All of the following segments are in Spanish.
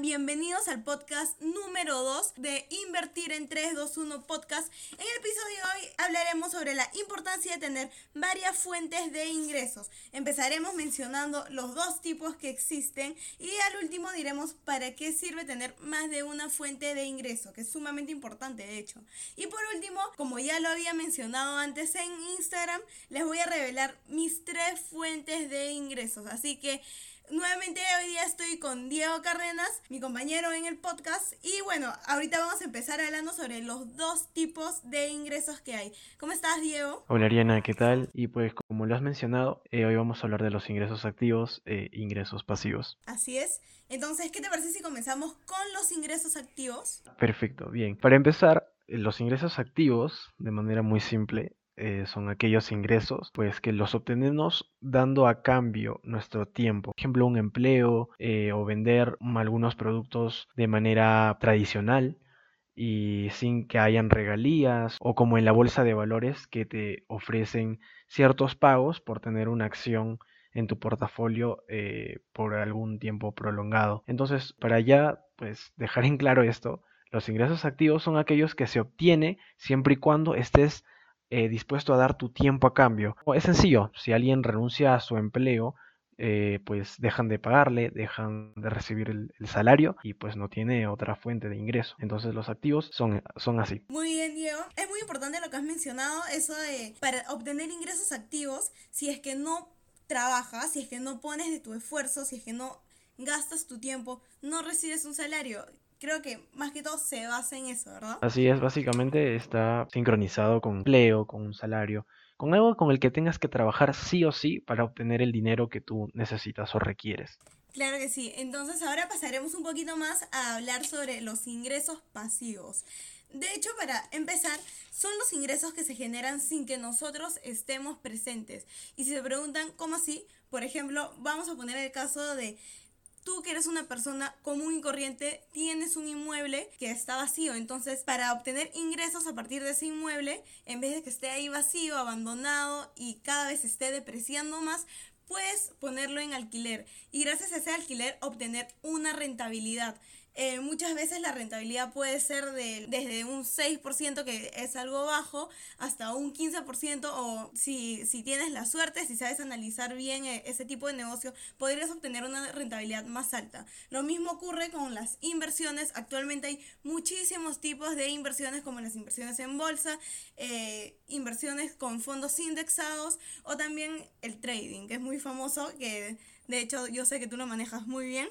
bienvenidos al podcast número 2 de Invertir en 321 Podcast. En el episodio de hoy hablaremos sobre la importancia de tener varias fuentes de ingresos. Empezaremos mencionando los dos tipos que existen y al último diremos para qué sirve tener más de una fuente de ingreso, que es sumamente importante de hecho. Y por último, como ya lo había mencionado antes en Instagram, les voy a revelar mis tres fuentes de ingresos. Así que Nuevamente hoy día estoy con Diego Cárdenas, mi compañero en el podcast. Y bueno, ahorita vamos a empezar hablando sobre los dos tipos de ingresos que hay. ¿Cómo estás, Diego? Hola, Ariana, ¿qué tal? Y pues como lo has mencionado, eh, hoy vamos a hablar de los ingresos activos e ingresos pasivos. Así es. Entonces, ¿qué te parece si comenzamos con los ingresos activos? Perfecto, bien. Para empezar, los ingresos activos, de manera muy simple, eh, son aquellos ingresos pues que los obtenemos dando a cambio nuestro tiempo. Por ejemplo, un empleo eh, o vender algunos productos de manera tradicional y sin que hayan regalías o como en la bolsa de valores que te ofrecen ciertos pagos por tener una acción en tu portafolio eh, por algún tiempo prolongado. Entonces, para ya pues dejar en claro esto, los ingresos activos son aquellos que se obtiene siempre y cuando estés eh, dispuesto a dar tu tiempo a cambio. Es sencillo, si alguien renuncia a su empleo, eh, pues dejan de pagarle, dejan de recibir el, salario y pues no tiene otra fuente de ingreso. Entonces los activos son, son así. Muy bien, Diego. Es muy importante lo que has mencionado, eso de para obtener ingresos activos, si es que no trabajas, si es que no pones de tu esfuerzo, si es que no gastas tu tiempo, no recibes un salario creo que más que todo se basa en eso, ¿verdad? Así es, básicamente está sincronizado con empleo, con un salario, con algo con el que tengas que trabajar sí o sí para obtener el dinero que tú necesitas o requieres. Claro que sí. Entonces ahora pasaremos un poquito más a hablar sobre los ingresos pasivos. De hecho, para empezar, son los ingresos que se generan sin que nosotros estemos presentes. Y si se preguntan cómo así, por ejemplo, vamos a poner el caso de tú que eres una persona común y corriente, tienes un inmueble que está vacío. Entonces, para obtener ingresos a partir de ese inmueble, en vez de que esté ahí vacío, abandonado y cada vez esté depreciando más, puedes ponerlo en alquiler y gracias a ese alquiler obtener una rentabilidad. Eh, muchas veces la rentabilidad puede ser de, desde un 6% que es algo bajo hasta un 15% o si, si tienes la suerte, si sabes analizar bien eh, ese tipo de negocio, podrías obtener una rentabilidad más alta. Lo mismo ocurre con las inversiones. Actualmente hay muchísimos tipos de inversiones como las inversiones en bolsa, eh, inversiones con fondos indexados o también el trading, que es muy famoso, que de hecho yo sé que tú lo manejas muy bien.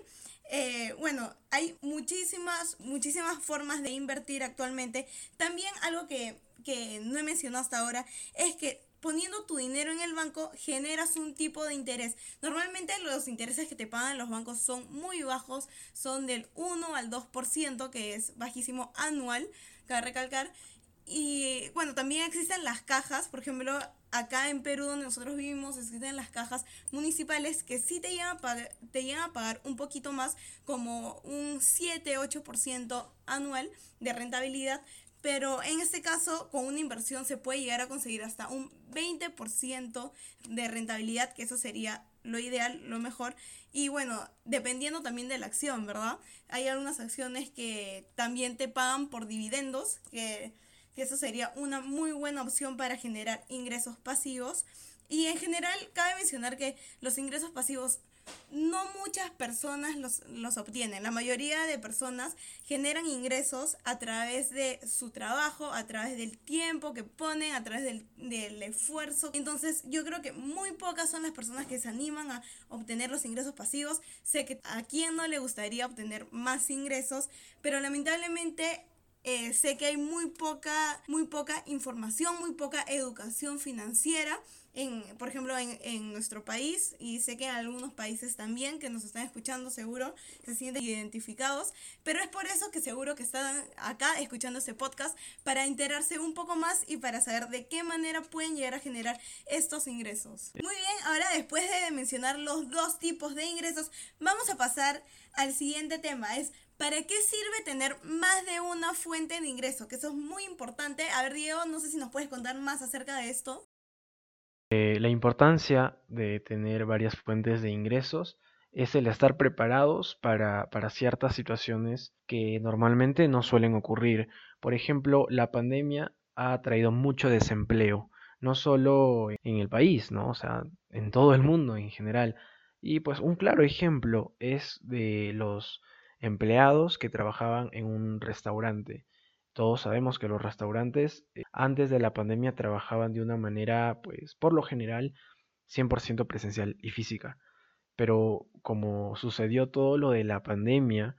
Eh, bueno, hay muchísimas, muchísimas formas de invertir actualmente. También algo que, que no he mencionado hasta ahora es que poniendo tu dinero en el banco generas un tipo de interés. Normalmente los intereses que te pagan los bancos son muy bajos, son del 1 al 2%, que es bajísimo anual, cabe recalcar. Y bueno, también existen las cajas, por ejemplo, acá en Perú donde nosotros vivimos existen las cajas municipales que sí te llegan a pagar, te llegan a pagar un poquito más, como un 7-8% anual de rentabilidad, pero en este caso con una inversión se puede llegar a conseguir hasta un 20% de rentabilidad, que eso sería lo ideal, lo mejor. Y bueno, dependiendo también de la acción, ¿verdad? Hay algunas acciones que también te pagan por dividendos, que que eso sería una muy buena opción para generar ingresos pasivos. Y en general, cabe mencionar que los ingresos pasivos no muchas personas los, los, obtienen. La mayoría de personas generan ingresos a través de su trabajo, a través del tiempo que ponen, a través del, del, esfuerzo. Entonces yo creo que muy pocas son las personas que se animan a obtener los ingresos pasivos. Sé que a quien no le gustaría obtener más ingresos, pero lamentablemente eh, sé que hay muy poca, muy poca información, muy poca educación financiera. En, por ejemplo, en, en, nuestro país y sé que en algunos países también que nos están escuchando seguro se sienten identificados, pero es por eso que seguro que están acá escuchando este podcast para enterarse un poco más y para saber de qué manera pueden llegar a generar estos ingresos. Muy bien, ahora después de mencionar los dos tipos de ingresos, vamos a pasar al siguiente tema, es ¿Para qué sirve tener más de una fuente de ingreso? Que eso es muy importante. A ver, Diego, no sé si nos puedes contar más acerca de esto. Eh, la importancia de tener varias fuentes de ingresos es el estar preparados para, para ciertas situaciones que normalmente no suelen ocurrir. Por ejemplo, la pandemia ha traído mucho desempleo, no solo en el país, ¿no? O sea, en todo el mundo en general. Y pues un claro ejemplo es de los empleados que trabajaban en un restaurante. Todos sabemos que los restaurantes eh, antes de la pandemia trabajaban de una manera, pues, por lo general, 100% presencial y física. Pero como sucedió todo lo de la pandemia,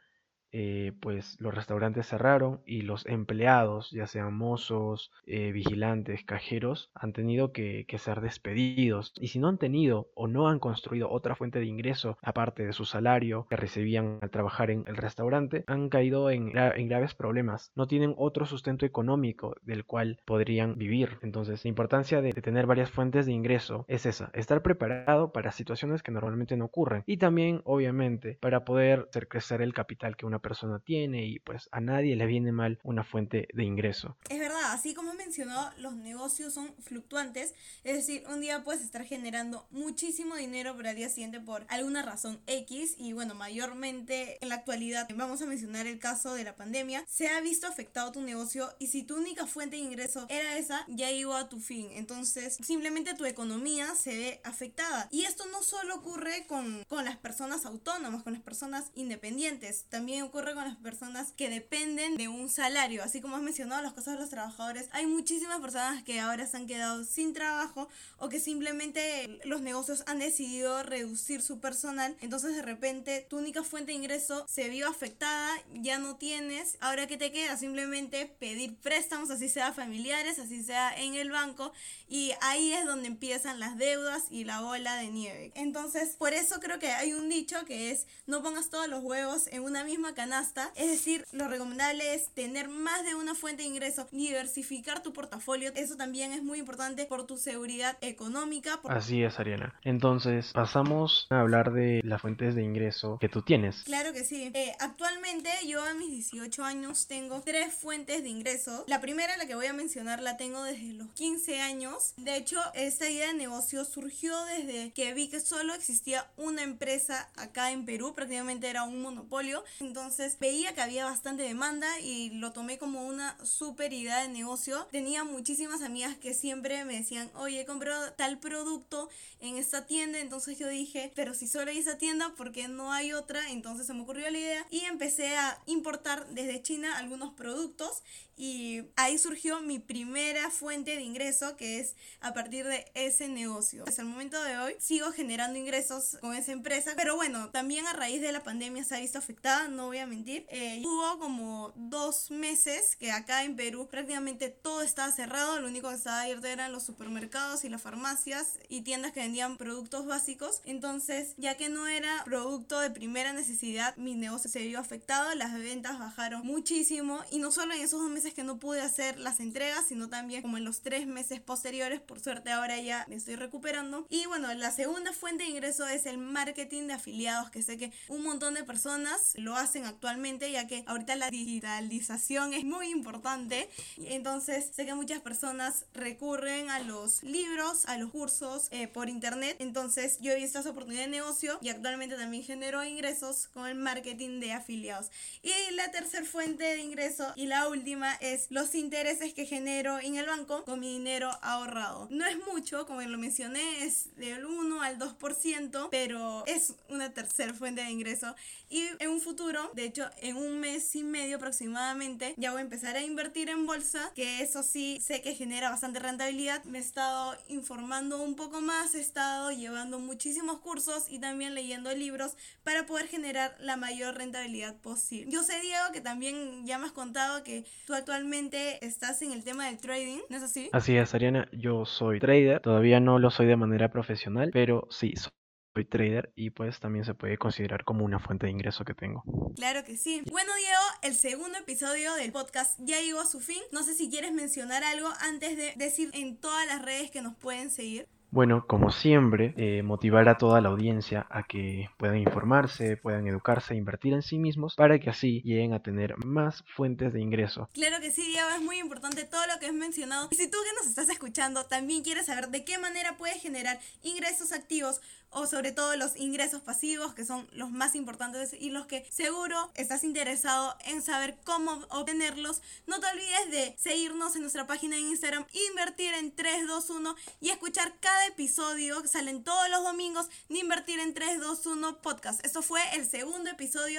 eh, pues los restaurantes cerraron y los empleados, ya sean mozos, eh, vigilantes, cajeros, han tenido que, ser despedidos. Y si no han tenido o no han construido otra fuente de ingreso aparte de su salario que recibían al trabajar en el restaurante, han caído en, graves problemas. No tienen otro sustento económico del cual podrían vivir. Entonces, la importancia de, de tener varias fuentes de ingreso es esa, estar preparado para situaciones que normalmente no ocurren. Y también, obviamente, para poder hacer crecer el capital que una persona tiene y pues a nadie le viene mal una fuente de ingreso. Es verdad, así como mencionó, los negocios son fluctuantes, es decir, un día puedes estar generando muchísimo dinero, pero al día siguiente por alguna razón X y bueno, mayormente en la actualidad, vamos a mencionar el caso de la pandemia, se ha visto afectado tu negocio y si tu única fuente de ingreso era esa, ya llegó a tu fin. Entonces, simplemente tu economía se ve afectada. Y esto no solo ocurre con, con las personas autónomas, con las personas independientes, también ocurre con las personas que dependen de un salario. Así como has mencionado los casos de los trabajadores, hay muchísimas personas que ahora se han quedado sin trabajo o que simplemente los negocios han decidido reducir su personal. Entonces de repente tu única fuente de ingreso se vio afectada, ya no tienes. Ahora que te queda simplemente pedir préstamos, así sea familiares, así sea en el banco. Y ahí es donde empiezan las deudas y la bola de nieve. Entonces por eso creo que hay un dicho que es no pongas todos los huevos en una misma canasta. Es decir, lo recomendable es tener más de una fuente de ingreso, diversificar tu portafolio. Eso también es muy importante por tu seguridad económica. Así es, Ariana. Entonces, pasamos a hablar de las fuentes de ingreso que tú tienes. Claro que sí. Eh, actualmente yo a mis 18 años tengo tres fuentes de ingreso. La primera, la que voy a mencionar, la tengo desde los 15 años. De hecho, esta idea de negocio surgió desde que vi que solo existía una empresa acá en Perú, prácticamente era un monopolio. Entonces, entonces veía que había bastante demanda y lo tomé como una super idea de negocio. Tenía muchísimas amigas que siempre me decían, oye, he comprado tal producto en esta tienda. Entonces yo dije, pero si solo hay esa tienda, ¿por qué no hay otra? Entonces se me ocurrió la idea y empecé a importar desde China algunos productos y ahí surgió mi primera fuente de ingreso que es a partir de ese negocio. Hasta el momento de hoy sigo generando ingresos con esa empresa, pero bueno, también a raíz de la pandemia se ha visto afectada, no voy a mentir. Eh, hubo como dos meses que acá en Perú prácticamente todo estaba cerrado, lo único que estaba abierto eran los supermercados y las farmacias y tiendas que vendían productos básicos. Entonces, ya que no era producto de primera necesidad, mi negocio se vio afectado, las ventas bajaron muchísimo y no solo en esos dos meses que no pude hacer las entregas, sino también como en los tres meses posteriores. Por suerte ahora ya me estoy recuperando. Y bueno, la segunda fuente de ingreso es el marketing de afiliados, que sé que un montón de personas lo hacen actualmente, ya que ahorita la digitalización es muy importante. Entonces sé que muchas personas recurren a los libros, a los cursos eh, por internet. Entonces yo he visto esa oportunidad de negocio y actualmente también genero ingresos con el marketing de afiliados. Y la tercera fuente de ingreso y la última es los intereses que genero en el banco con mi dinero ahorrado. No es mucho, como lo mencioné, es del 1 al 2%, pero es una tercera fuente de ingreso. Y en un futuro, de hecho, en un mes y medio aproximadamente, ya voy a empezar a invertir en bolsa, que eso sí sé que genera bastante rentabilidad. Me he estado informando un poco más, he estado llevando muchísimos cursos y también leyendo libros para poder generar la mayor rentabilidad posible. Yo sé, Diego, que también ya me has contado que tú actualmente estás en el tema del trading, ¿no es así? Así es, Ariana, yo soy trader, todavía no lo soy de manera profesional, pero sí, soy trader y pues también se puede considerar como una fuente de ingreso que tengo. Claro que sí. Bueno, Diego, el segundo episodio del podcast ya llegó a su fin. No sé si quieres mencionar algo antes de decir en todas las redes que nos pueden seguir. Bueno, como siempre, eh, motivar a toda la audiencia a que puedan informarse, puedan educarse, invertir en sí mismos para que así lleguen a tener más fuentes de ingreso. Claro que sí, Diego, es muy importante todo lo que has mencionado. Y si tú que nos estás escuchando también quieres saber de qué manera puedes generar ingresos activos o sobre todo los ingresos pasivos, que son los más importantes y los que seguro estás interesado en saber cómo obtenerlos, no te olvides de seguirnos en nuestra página de Instagram, invertir en 321 y escuchar cada episodio que salen todos los domingos de Invertir en 321 podcast. Esto fue el segundo episodio